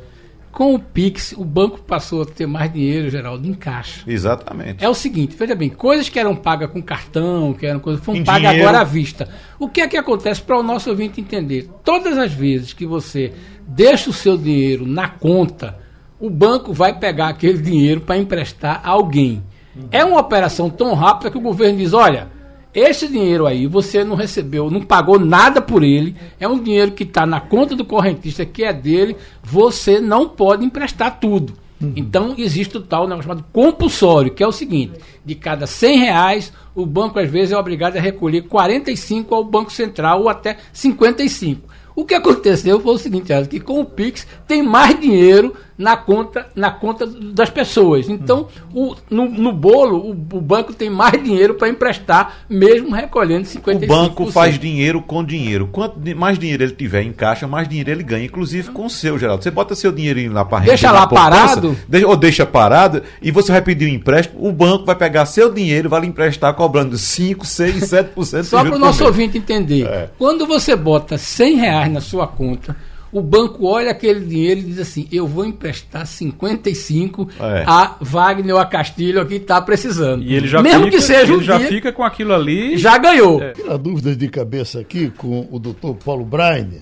Com o Pix, o banco passou a ter mais dinheiro, Geraldo, em caixa. Exatamente. É o seguinte, veja bem, coisas que eram pagas com cartão, que eram coisas foram pagas agora à vista. O que é que acontece para o nosso ouvinte entender? Todas as vezes que você deixa o seu dinheiro na conta, o banco vai pegar aquele dinheiro para emprestar a alguém. É uma operação tão rápida que o governo diz, olha, esse dinheiro aí você não recebeu, não pagou nada por ele, é um dinheiro que está na conta do correntista, que é dele, você não pode emprestar tudo. Então existe o tal negócio chamado compulsório, que é o seguinte: de cada 100 reais, o banco às vezes é obrigado a recolher 45 ao Banco Central ou até 55. O que aconteceu foi o seguinte, que com o Pix tem mais dinheiro na conta, na conta das pessoas. Então, o- no, no bolo, o, o banco tem mais dinheiro para emprestar, mesmo recolhendo O 55%. banco faz dinheiro com dinheiro. Quanto mais dinheiro ele tiver em caixa, mais dinheiro ele ganha, inclusive com o seu, Geraldo. Você bota seu dinheirinho lá para Deixa lá parado? deixa, ou deixa parado, e você vai pedir um empréstimo, o banco vai pegar seu dinheiro e vai lhe emprestar cobrando 5, 6, 7% de Só para o nosso ouvinte entender. É. Quando você bota 100 reais na sua conta, o banco olha aquele dinheiro e diz assim: eu vou emprestar 55 É. a Wagner ou a Castilho que está precisando. E ele já Mesmo fica, que seja um ele já dia, fica com aquilo ali. já ganhou. Tirar dúvidas de cabeça aqui com o doutor Paulo Braine,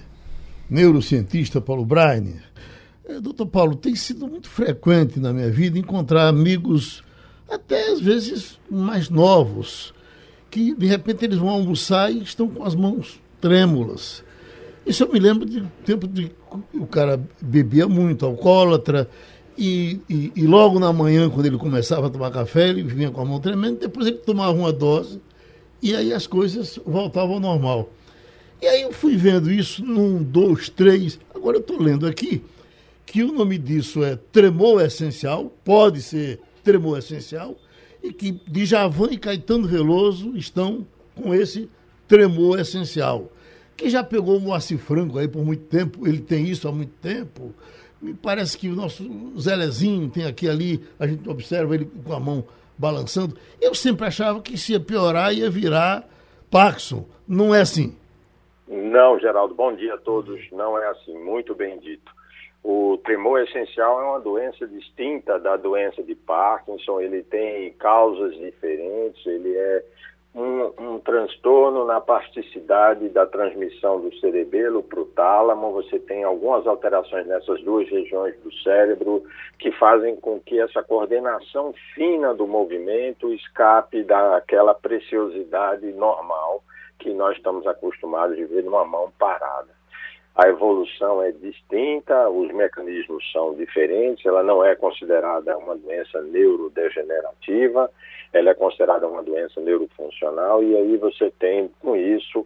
neurocientista Paulo Braine. Eh, Doutor Paulo, tem sido muito frequente na minha vida encontrar amigos, até às vezes mais novos, que de repente eles vão almoçar e estão com as mãos trêmulas. Isso eu me lembro de tempo de o cara bebia muito, alcoólatra, e, e, e logo na manhã, quando ele começava a tomar café, ele vinha com a mão tremenda, depois ele tomava uma dose, e aí as coisas voltavam ao normal. E aí eu fui vendo isso num, dois, três. Agora eu estou lendo aqui que o nome disso é tremor essencial, pode ser tremor essencial, e que Djavan e Caetano Veloso estão com esse tremor essencial. Que já pegou o Moacir Franco aí por muito tempo, ele tem isso há muito tempo. Me parece que o nosso Zelezinho tem aqui ali, a gente observa ele com a mão balançando. Eu sempre achava que se ia piorar, ia virar Parkinson. Não é assim. Não, Geraldo, bom dia a todos. Não é assim, muito bem dito. O tremor essencial é uma doença distinta da doença de Parkinson, ele tem causas diferentes, ele é um, um transtorno na plasticidade da transmissão do cerebelo para o tálamo. Você tem algumas alterações nessas duas regiões do cérebro que fazem com que essa coordenação fina do movimento escape daquela preciosidade normal que nós estamos acostumados de ver numa mão parada. A evolução é distinta, os mecanismos são diferentes, ela não é considerada uma doença neurodegenerativa, ela é considerada uma doença neurofuncional, e aí você tem, com isso,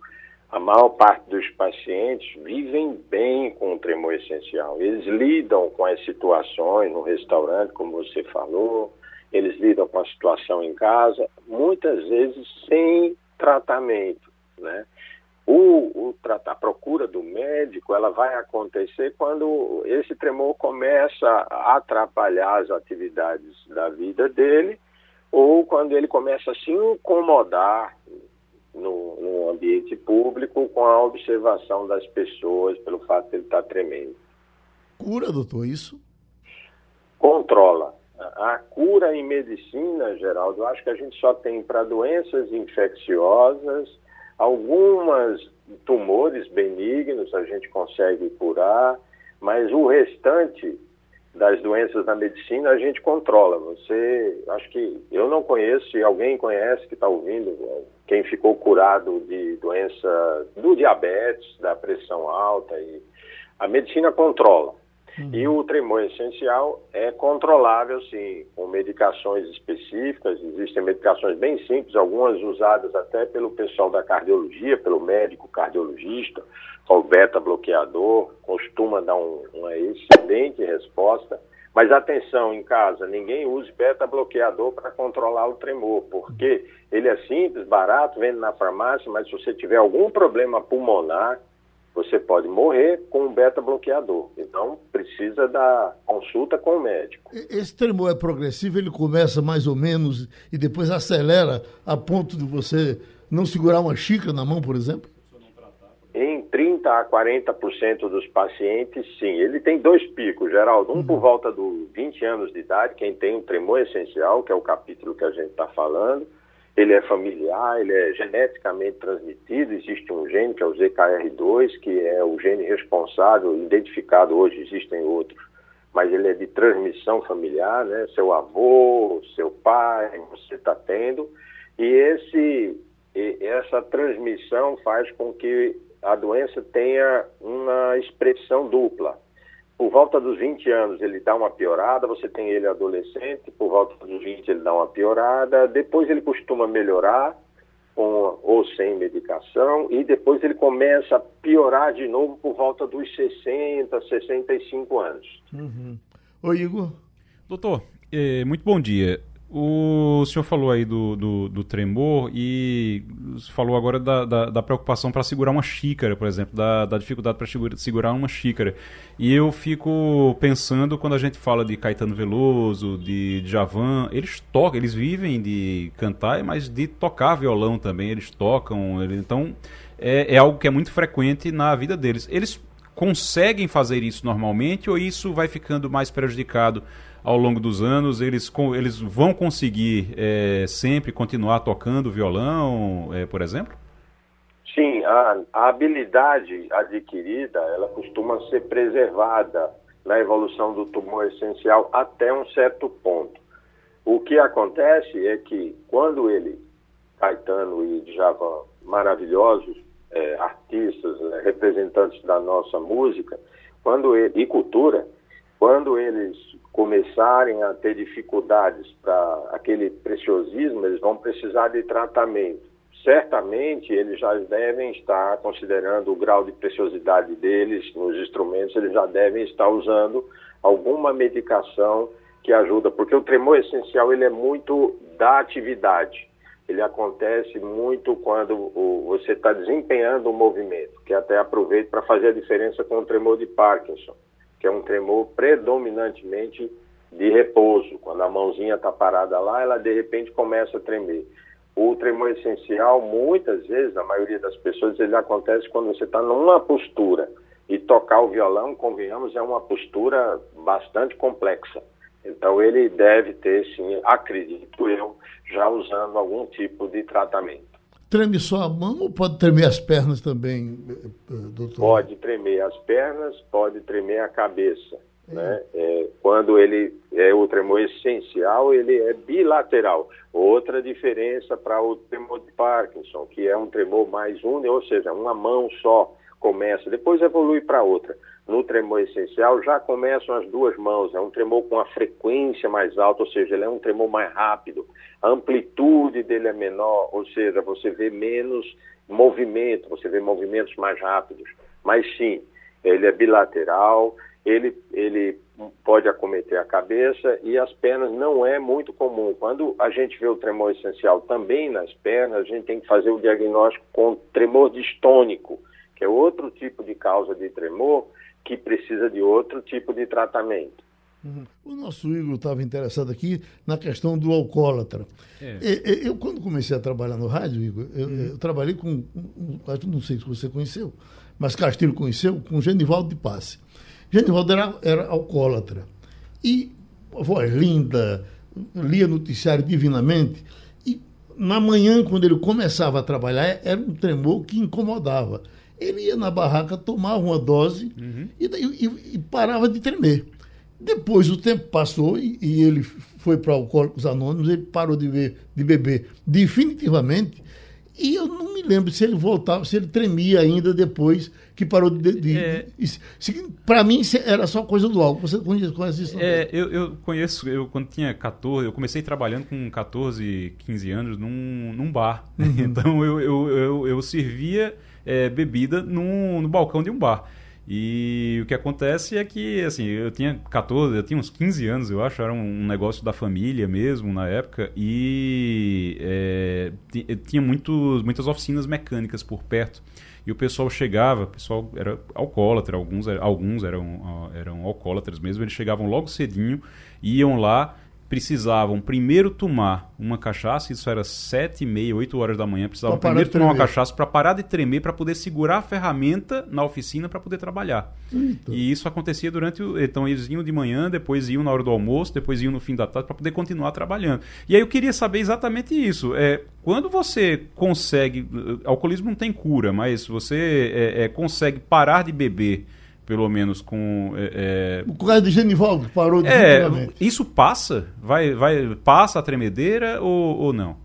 a maior parte dos pacientes vivem bem com o tremor essencial. Eles lidam com as situações no restaurante, como você falou, eles lidam com a situação em casa, muitas vezes sem tratamento, né? O, o a procura do médico ela vai acontecer quando esse tremor começa a atrapalhar as atividades da vida dele ou quando ele começa a se incomodar no, no ambiente público com a observação das pessoas pelo fato de ele estar tremendo. Cura, doutor, isso? Controla. A cura em medicina, Geraldo, eu acho que a gente só tem para doenças infecciosas, algumas tumores benignos a gente consegue curar, mas o restante das doenças na medicina a gente controla. Você, acho que eu não conheço, se alguém conhece que está ouvindo, quem ficou curado de doença do diabetes, da pressão alta, e a medicina controla. Uhum. E o tremor essencial é controlável, sim, com medicações específicas. Existem medicações bem simples, algumas usadas até pelo pessoal da cardiologia, pelo médico cardiologista, o beta-bloqueador, costuma dar um, uma excelente resposta. Mas atenção em casa, ninguém use beta-bloqueador para controlar o tremor, porque ele é simples, barato, vende na farmácia, mas se você tiver algum problema pulmonar, você pode morrer com um beta-bloqueador. Então, precisa da consulta com o médico. Esse tremor é progressivo, ele começa mais ou menos e depois acelera a ponto de você não segurar uma xícara na mão, por exemplo? Em 30 a 40% dos pacientes, sim. Ele tem dois picos, Geraldo. Um uhum. por volta dos 20 anos de idade, quem tem um tremor essencial, que é o capítulo que a gente está falando ele é familiar, ele é geneticamente transmitido, existe um gene que é o ZKR2, que é o gene responsável, identificado hoje, existem outros, mas ele é de transmissão familiar, né? Seu avô, seu pai, você está tendo, e esse, essa transmissão faz com que a doença tenha uma expressão dupla por volta dos 20 anos ele dá uma piorada, você tem ele adolescente, por volta dos 20 ele dá uma piorada, depois ele costuma melhorar com ou sem medicação e depois ele começa a piorar de novo por volta dos 60, 65 anos. Uhum. Oi, Igor. Doutor, eh, muito bom dia. O senhor falou aí do, do, do tremor e falou agora da, da, da preocupação para segurar uma xícara, por exemplo, da, da dificuldade para segurar uma xícara. E eu fico pensando quando a gente fala de Caetano Veloso, de Javan, eles tocam, eles vivem de cantar, mas de tocar violão também, eles tocam. então é, é algo que é muito frequente na vida deles. Eles conseguem fazer isso normalmente ou isso vai ficando mais prejudicado? Ao longo dos anos, eles, eles vão conseguir é, sempre continuar tocando violão, é, por exemplo? Sim, a, a, habilidade adquirida, ela costuma ser preservada na evolução do tumor essencial até um certo ponto. O que acontece é que quando ele, Caetano e Djavan, maravilhosos é, artistas, é, representantes da nossa música, quando ele, e cultura, quando eles começarem a ter dificuldades para aquele preciosismo, eles vão precisar de tratamento. Certamente eles já devem estar considerando o grau de preciosidade deles nos instrumentos, eles já devem estar usando alguma medicação que ajuda, porque o tremor essencial ele é muito da atividade. Ele acontece muito quando você está desempenhando o movimento, que até aproveito para fazer a diferença com o tremor de Parkinson que é um tremor predominantemente de repouso. Quando a mãozinha está parada lá, ela de repente começa a tremer. O tremor essencial, muitas vezes, a maioria das pessoas, ele acontece quando você está numa postura. E tocar o violão, convenhamos, é uma postura bastante complexa. Então ele deve ter, sim, acredito eu, já usando algum tipo de tratamento. Treme só a mão ou pode tremer as pernas também, eh, doutor? Pode tremer as pernas, pode tremer a cabeça. É. Né? É, quando ele é o tremor essencial, ele é bilateral. Outra diferença para o tremor de Parkinson, que é um tremor mais único, ou seja, uma mão só começa, depois evolui para outra. No tremor essencial já começam as duas mãos, é um tremor com a frequência mais alta, ou seja, ele é um tremor mais rápido, a amplitude dele é menor, ou seja, você vê menos movimento, você vê movimentos mais rápidos. Mas sim, ele é bilateral, ele, ele pode acometer a cabeça e as pernas não é muito comum. Quando a gente vê o tremor essencial também nas pernas, a gente tem que fazer o diagnóstico com tremor distônico, que é outro tipo de causa de tremor que precisa de outro tipo de tratamento. Uhum. O nosso Igor estava interessado aqui na questão do alcoólatra. É. Eu, eu, quando comecei a trabalhar no rádio, Igor, eu, uhum. eu trabalhei com, não sei se você conheceu, mas Castilho conheceu, com Genivaldo de Passe. Genivaldo era, era alcoólatra. E voz linda, lia noticiário divinamente. E na manhã, quando ele começava a trabalhar, era um tremor que incomodava. Ele ia na barraca, tomava uma dose uhum. e, e, e parava de tremer Depois o tempo passou e, e ele foi para Alcoólicos Anônimos, ele parou de, ver, de beber definitivamente. E eu não me lembro se ele voltava, se ele tremia ainda depois que parou de. de é, para mim era só coisa do álcool. Você conhece, conhece isso? É, eu, eu, conheço, eu quando tinha 14, eu comecei trabalhando com 14, 15 anos num, num bar. Uhum. Então eu, eu, eu, eu servia é, bebida num, no balcão de um bar. E o que acontece é que, assim, eu tinha 14, eu tinha uns 15 anos, eu acho, era um negócio da família mesmo na época, e é, tinha muitos, muitas oficinas mecânicas por perto. E o pessoal chegava, o pessoal era alcoólatra, alguns, alguns eram, eram alcoólatras mesmo, eles chegavam logo cedinho, iam lá, precisavam primeiro tomar uma cachaça, isso era sete e meia, oito horas da manhã, precisavam primeiro tomar uma cachaça para parar de tremer, para poder segurar a ferramenta na oficina para poder trabalhar. Eita. E isso acontecia durante o... Então eles iam de manhã, depois iam na hora do almoço, depois iam no fim da tarde para poder continuar trabalhando. E aí eu queria saber exatamente isso. É, quando você consegue... Alcoolismo não tem cura, mas você é, é, consegue parar de beber pelo menos com é, é o caso de Genivaldo parou de é, isso passa? Vai vai passa a tremedeira ou, ou não?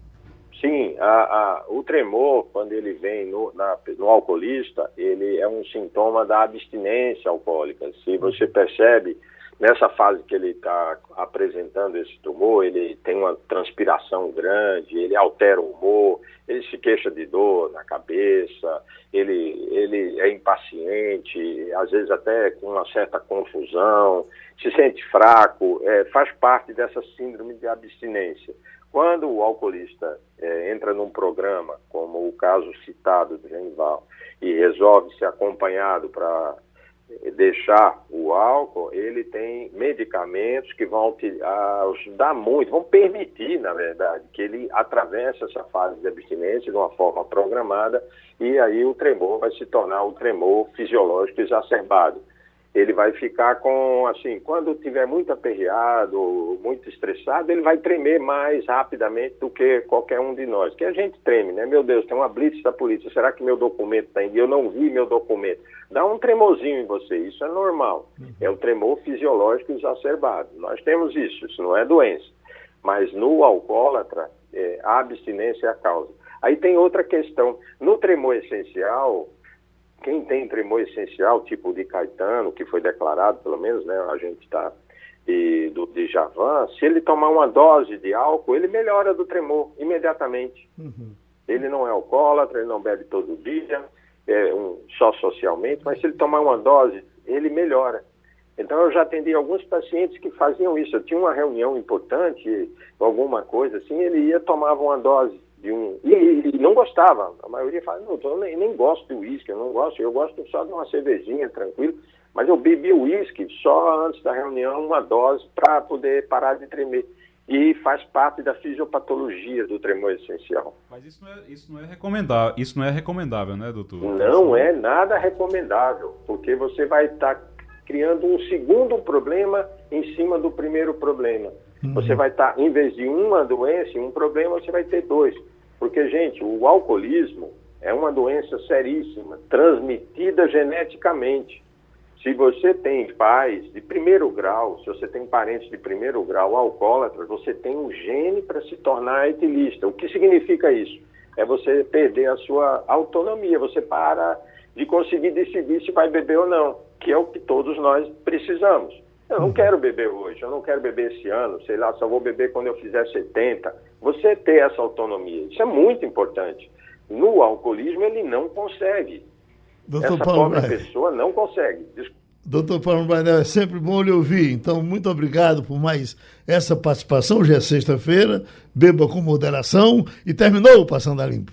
Sim a, a, o tremor quando ele vem no, na, no alcoolista ele é um sintoma da abstinência alcoólica. Se você percebe nessa fase que ele está apresentando esse tumor, ele tem uma transpiração grande, ele altera o humor, ele se queixa de dor na cabeça, ele, ele é impaciente, às vezes até com uma certa confusão, se sente fraco, é, faz parte dessa síndrome de abstinência. Quando o alcoolista é, entra num programa, como o caso citado do Genival, e resolve ser acompanhado para deixar o álcool, ele tem medicamentos que vão ajudar muito, vão permitir, na verdade, que ele atravesse essa fase de abstinência de uma forma programada e aí o tremor vai se tornar o tremor fisiológico exacerbado ele vai ficar com, assim, quando tiver muito aperreado, muito estressado, ele vai tremer mais rapidamente do que qualquer um de nós. Que a gente treme, né? Meu Deus, tem uma blitz da polícia, será que meu documento está em Eu não vi meu documento. Dá um tremorzinho em você, isso é normal. Uhum. É o tremor fisiológico exacerbado. Nós temos isso, isso não é doença. Mas no alcoólatra, é, a abstinência é a causa. Aí tem outra questão. No tremor essencial, quem tem tremor essencial, tipo de Caetano, que foi declarado, pelo menos, né, a gente está, e do de Javan, se ele tomar uma dose de álcool, ele melhora do tremor imediatamente. Uhum. Ele não é alcoólatra, ele não bebe todo dia, é um, só socialmente, mas se ele tomar uma dose, ele melhora. Então eu já atendi alguns pacientes que faziam isso. Eu tinha uma reunião importante, alguma coisa assim, ele ia tomava uma dose de um. E, e, não gostava. A maioria fala, não, eu nem, nem gosto de uísque, eu não gosto, eu gosto só de uma cervejinha tranquilo. Mas eu bebi uísque só antes da reunião, uma dose, para poder parar de tremer. E faz parte da fisiopatologia do tremor essencial. Mas isso não é, isso não é recomendável, isso não é recomendável, né, doutor? Não é nada recomendável, porque você vai estar tá criando um segundo problema em cima do primeiro problema. Uhum. Você vai estar, tá, em vez de uma doença, um problema, você vai ter dois. Porque, gente, o alcoolismo é uma doença seríssima, transmitida geneticamente. Se você tem pais de primeiro grau, se você tem parentes de primeiro grau alcoólatras, você tem um gene para se tornar etilista. O que significa isso? É você perder a sua autonomia, você para de conseguir decidir se vai beber ou não, que é o que todos nós precisamos. Eu não quero beber hoje, eu não quero beber esse ano, sei lá, só vou beber quando eu fizer 70. Você ter essa autonomia, isso é muito importante. No alcoolismo, ele não consegue. Doutor essa Paulo pobre pessoa não consegue. Doutor Paulo Bainel, é sempre bom lhe ouvir. Então, muito obrigado por mais essa participação. Já é sexta-feira, beba com moderação e terminou o Passando a Limpo.